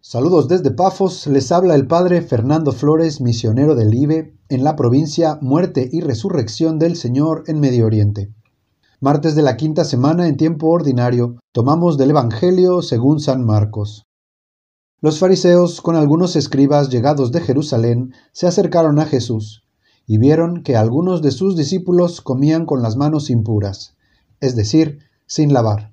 Saludos desde Pafos, les habla el padre Fernando Flores, misionero del IBE, en la provincia Muerte y Resurrección del Señor en Medio Oriente. Martes de la quinta semana en tiempo ordinario, tomamos del Evangelio según San Marcos. Los fariseos, con algunos escribas llegados de Jerusalén, se acercaron a Jesús, y vieron que algunos de sus discípulos comían con las manos impuras, es decir, sin lavar.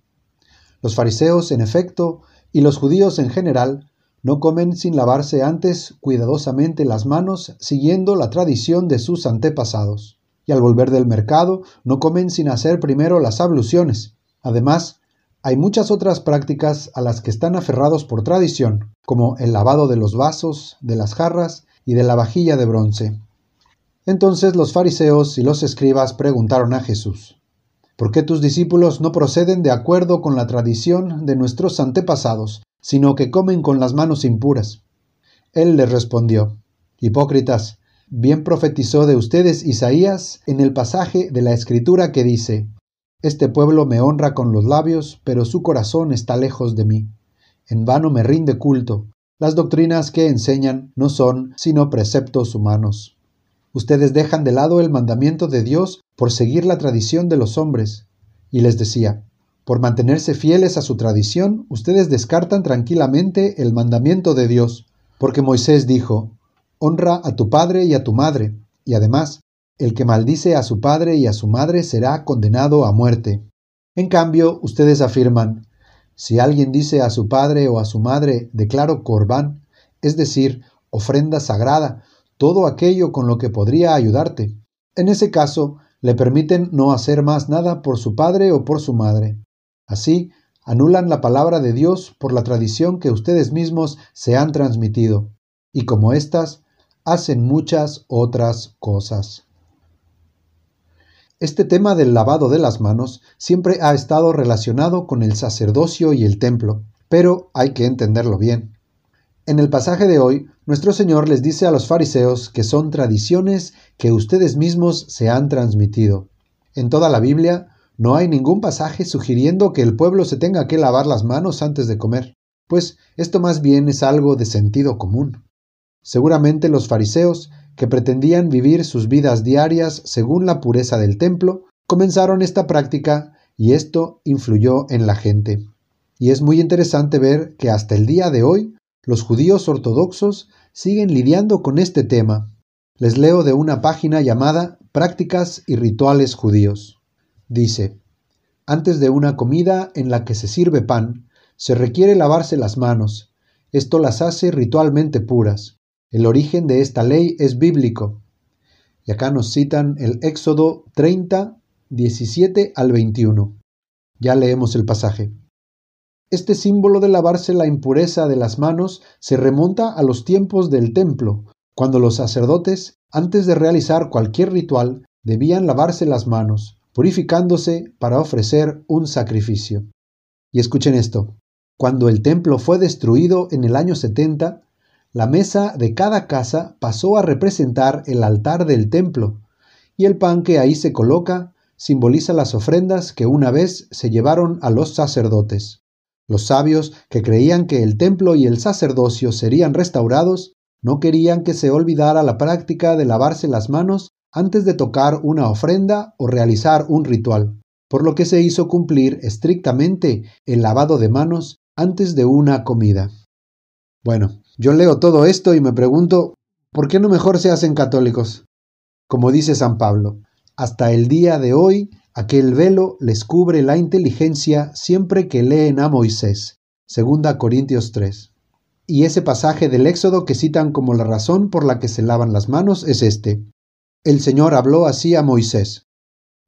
Los fariseos, en efecto, y los judíos en general, no comen sin lavarse antes cuidadosamente las manos, siguiendo la tradición de sus antepasados. Y al volver del mercado, no comen sin hacer primero las abluciones. Además, hay muchas otras prácticas a las que están aferrados por tradición, como el lavado de los vasos, de las jarras y de la vajilla de bronce. Entonces los fariseos y los escribas preguntaron a Jesús, ¿por qué tus discípulos no proceden de acuerdo con la tradición de nuestros antepasados, sino que comen con las manos impuras. Él les respondió, Hipócritas, bien profetizó de ustedes Isaías en el pasaje de la Escritura que dice, Este pueblo me honra con los labios, pero su corazón está lejos de mí. En vano me rinde culto. Las doctrinas que enseñan no son sino preceptos humanos. Ustedes dejan de lado el mandamiento de Dios por seguir la tradición de los hombres. Y les decía, por mantenerse fieles a su tradición, ustedes descartan tranquilamente el mandamiento de Dios, porque Moisés dijo, Honra a tu padre y a tu madre, y además, el que maldice a su padre y a su madre será condenado a muerte. En cambio, ustedes afirman, si alguien dice a su padre o a su madre, declaro corbán, es decir, ofrenda sagrada, todo aquello con lo que podría ayudarte. En ese caso, le permiten no hacer más nada por su padre o por su madre. Así, anulan la palabra de Dios por la tradición que ustedes mismos se han transmitido, y como éstas, hacen muchas otras cosas. Este tema del lavado de las manos siempre ha estado relacionado con el sacerdocio y el templo, pero hay que entenderlo bien. En el pasaje de hoy, nuestro Señor les dice a los fariseos que son tradiciones que ustedes mismos se han transmitido. En toda la Biblia, no hay ningún pasaje sugiriendo que el pueblo se tenga que lavar las manos antes de comer, pues esto más bien es algo de sentido común. Seguramente los fariseos, que pretendían vivir sus vidas diarias según la pureza del templo, comenzaron esta práctica y esto influyó en la gente. Y es muy interesante ver que hasta el día de hoy los judíos ortodoxos siguen lidiando con este tema. Les leo de una página llamada Prácticas y Rituales Judíos. Dice, antes de una comida en la que se sirve pan, se requiere lavarse las manos. Esto las hace ritualmente puras. El origen de esta ley es bíblico. Y acá nos citan el Éxodo 30, 17 al 21. Ya leemos el pasaje. Este símbolo de lavarse la impureza de las manos se remonta a los tiempos del templo, cuando los sacerdotes, antes de realizar cualquier ritual, debían lavarse las manos, purificándose para ofrecer un sacrificio. Y escuchen esto, cuando el templo fue destruido en el año 70, la mesa de cada casa pasó a representar el altar del templo, y el pan que ahí se coloca simboliza las ofrendas que una vez se llevaron a los sacerdotes. Los sabios, que creían que el templo y el sacerdocio serían restaurados, no querían que se olvidara la práctica de lavarse las manos antes de tocar una ofrenda o realizar un ritual, por lo que se hizo cumplir estrictamente el lavado de manos antes de una comida. Bueno, yo leo todo esto y me pregunto, ¿por qué no mejor se hacen católicos? Como dice San Pablo, hasta el día de hoy aquel velo les cubre la inteligencia siempre que leen a Moisés. 2 Corintios 3. Y ese pasaje del Éxodo que citan como la razón por la que se lavan las manos es este. El Señor habló así a Moisés.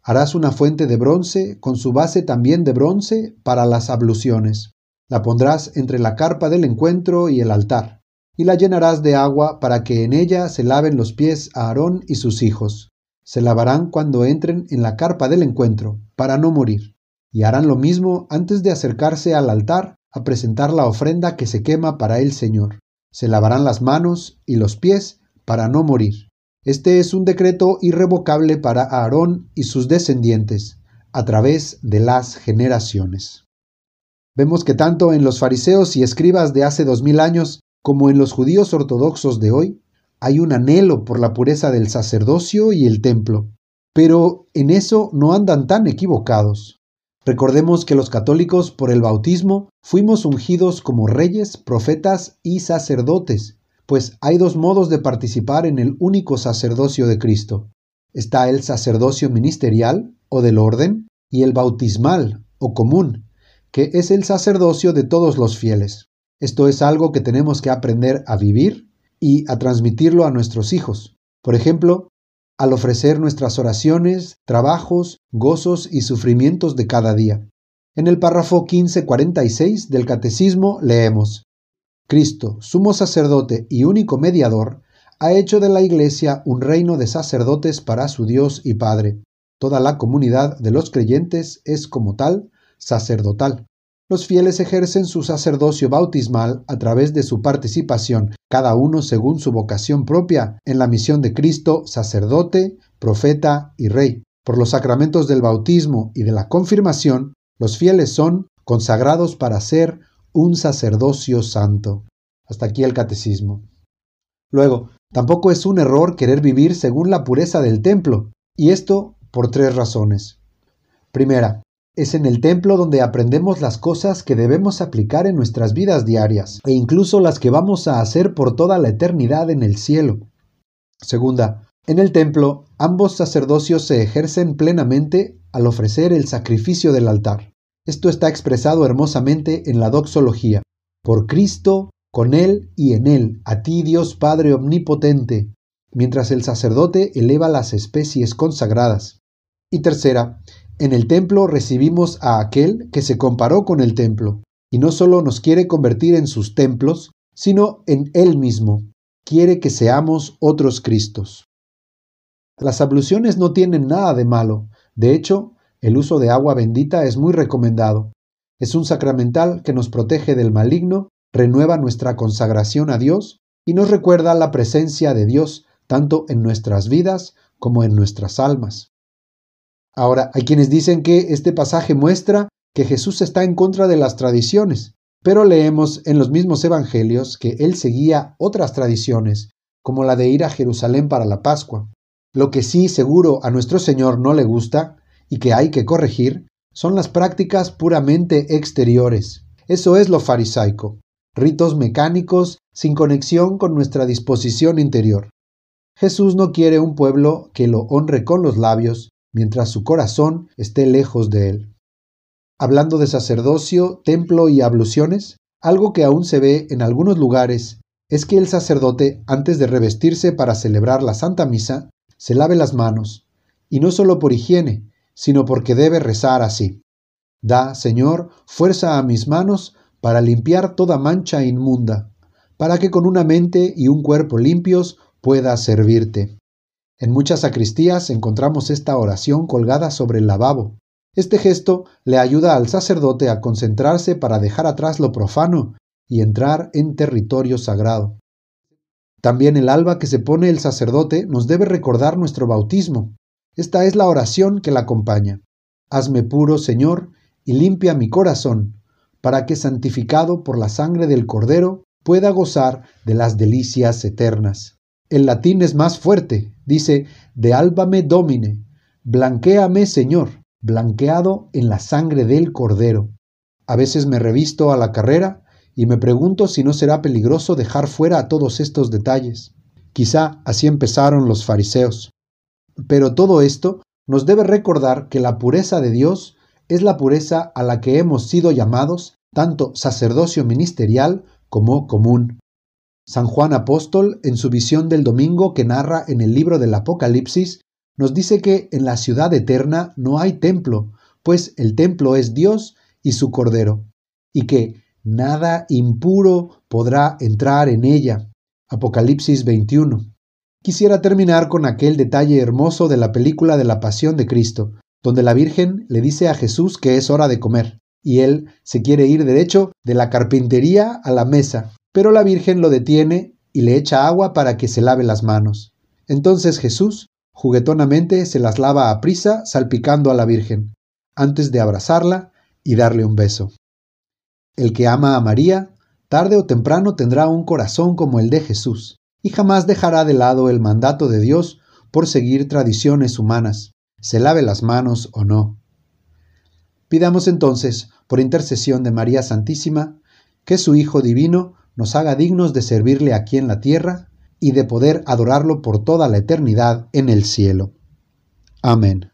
Harás una fuente de bronce, con su base también de bronce, para las abluciones. La pondrás entre la carpa del encuentro y el altar, y la llenarás de agua para que en ella se laven los pies a Aarón y sus hijos. Se lavarán cuando entren en la carpa del encuentro, para no morir. Y harán lo mismo antes de acercarse al altar a presentar la ofrenda que se quema para el Señor. Se lavarán las manos y los pies para no morir. Este es un decreto irrevocable para Aarón y sus descendientes, a través de las generaciones. Vemos que tanto en los fariseos y escribas de hace dos mil años como en los judíos ortodoxos de hoy, hay un anhelo por la pureza del sacerdocio y el templo. Pero en eso no andan tan equivocados. Recordemos que los católicos por el bautismo fuimos ungidos como reyes, profetas y sacerdotes, pues hay dos modos de participar en el único sacerdocio de Cristo. Está el sacerdocio ministerial o del orden y el bautismal o común, que es el sacerdocio de todos los fieles. Esto es algo que tenemos que aprender a vivir y a transmitirlo a nuestros hijos. Por ejemplo, al ofrecer nuestras oraciones, trabajos, gozos y sufrimientos de cada día. En el párrafo 1546 del Catecismo leemos, Cristo, sumo sacerdote y único mediador, ha hecho de la Iglesia un reino de sacerdotes para su Dios y Padre. Toda la comunidad de los creyentes es como tal sacerdotal. Los fieles ejercen su sacerdocio bautismal a través de su participación, cada uno según su vocación propia, en la misión de Cristo, sacerdote, profeta y rey. Por los sacramentos del bautismo y de la confirmación, los fieles son consagrados para ser un sacerdocio santo. Hasta aquí el catecismo. Luego, tampoco es un error querer vivir según la pureza del templo, y esto por tres razones. Primera, es en el templo donde aprendemos las cosas que debemos aplicar en nuestras vidas diarias, e incluso las que vamos a hacer por toda la eternidad en el cielo. Segunda, en el templo ambos sacerdocios se ejercen plenamente al ofrecer el sacrificio del altar. Esto está expresado hermosamente en la doxología. Por Cristo, con Él y en Él, a ti Dios Padre Omnipotente, mientras el sacerdote eleva las especies consagradas. Y tercera, en el templo recibimos a aquel que se comparó con el templo, y no solo nos quiere convertir en sus templos, sino en Él mismo. Quiere que seamos otros Cristos. Las abluciones no tienen nada de malo. De hecho, el uso de agua bendita es muy recomendado. Es un sacramental que nos protege del maligno, renueva nuestra consagración a Dios y nos recuerda la presencia de Dios tanto en nuestras vidas como en nuestras almas. Ahora, hay quienes dicen que este pasaje muestra que Jesús está en contra de las tradiciones, pero leemos en los mismos evangelios que él seguía otras tradiciones, como la de ir a Jerusalén para la Pascua. Lo que sí seguro a nuestro Señor no le gusta y que hay que corregir son las prácticas puramente exteriores. Eso es lo farisaico, ritos mecánicos sin conexión con nuestra disposición interior. Jesús no quiere un pueblo que lo honre con los labios, mientras su corazón esté lejos de él. Hablando de sacerdocio, templo y abluciones, algo que aún se ve en algunos lugares es que el sacerdote, antes de revestirse para celebrar la Santa Misa, se lave las manos, y no solo por higiene, sino porque debe rezar así. Da, Señor, fuerza a mis manos para limpiar toda mancha inmunda, para que con una mente y un cuerpo limpios pueda servirte. En muchas sacristías encontramos esta oración colgada sobre el lavabo. Este gesto le ayuda al sacerdote a concentrarse para dejar atrás lo profano y entrar en territorio sagrado. También el alba que se pone el sacerdote nos debe recordar nuestro bautismo. Esta es la oración que la acompaña. Hazme puro, Señor, y limpia mi corazón, para que, santificado por la sangre del Cordero, pueda gozar de las delicias eternas. El latín es más fuerte, dice, de álbame domine, blanquéame Señor, blanqueado en la sangre del Cordero. A veces me revisto a la carrera y me pregunto si no será peligroso dejar fuera todos estos detalles. Quizá así empezaron los fariseos. Pero todo esto nos debe recordar que la pureza de Dios es la pureza a la que hemos sido llamados, tanto sacerdocio ministerial como común. San Juan Apóstol, en su visión del domingo que narra en el libro del Apocalipsis, nos dice que en la ciudad eterna no hay templo, pues el templo es Dios y su Cordero, y que nada impuro podrá entrar en ella. Apocalipsis 21. Quisiera terminar con aquel detalle hermoso de la película de la Pasión de Cristo, donde la Virgen le dice a Jesús que es hora de comer, y él se quiere ir derecho de la carpintería a la mesa, pero la Virgen lo detiene y le echa agua para que se lave las manos. Entonces Jesús, juguetonamente, se las lava a prisa, salpicando a la Virgen, antes de abrazarla y darle un beso. El que ama a María, tarde o temprano tendrá un corazón como el de Jesús, y jamás dejará de lado el mandato de Dios por seguir tradiciones humanas, se lave las manos o no. Pidamos entonces, por intercesión de María Santísima, que su Hijo Divino nos haga dignos de servirle aquí en la tierra y de poder adorarlo por toda la eternidad en el cielo. Amén.